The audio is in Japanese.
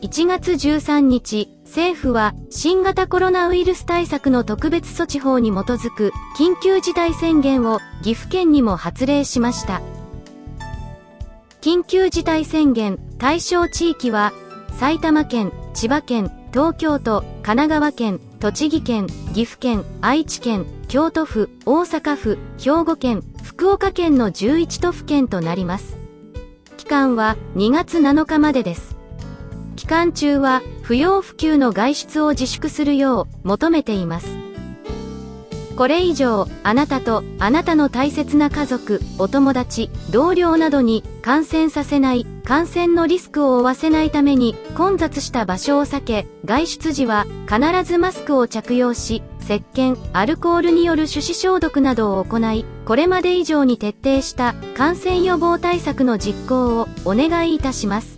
1月13日、政府は新型コロナウイルス対策の特別措置法に基づく緊急事態宣言を岐阜県にも発令しました。緊急事態宣言対象地域は埼玉県、千葉県、東京都、神奈川県、栃木県、岐阜県、愛知県、京都府、大阪府、兵庫県、福岡県の11都府県となります。期間は2月7日までです。期間中は不要不急の外出を自粛するよう求めています。これ以上、あなたとあなたの大切な家族、お友達、同僚などに感染させない、感染のリスクを負わせないために混雑した場所を避け、外出時は必ずマスクを着用し、石鹸、アルコールによる手指消毒などを行い、これまで以上に徹底した感染予防対策の実行をお願いいたします。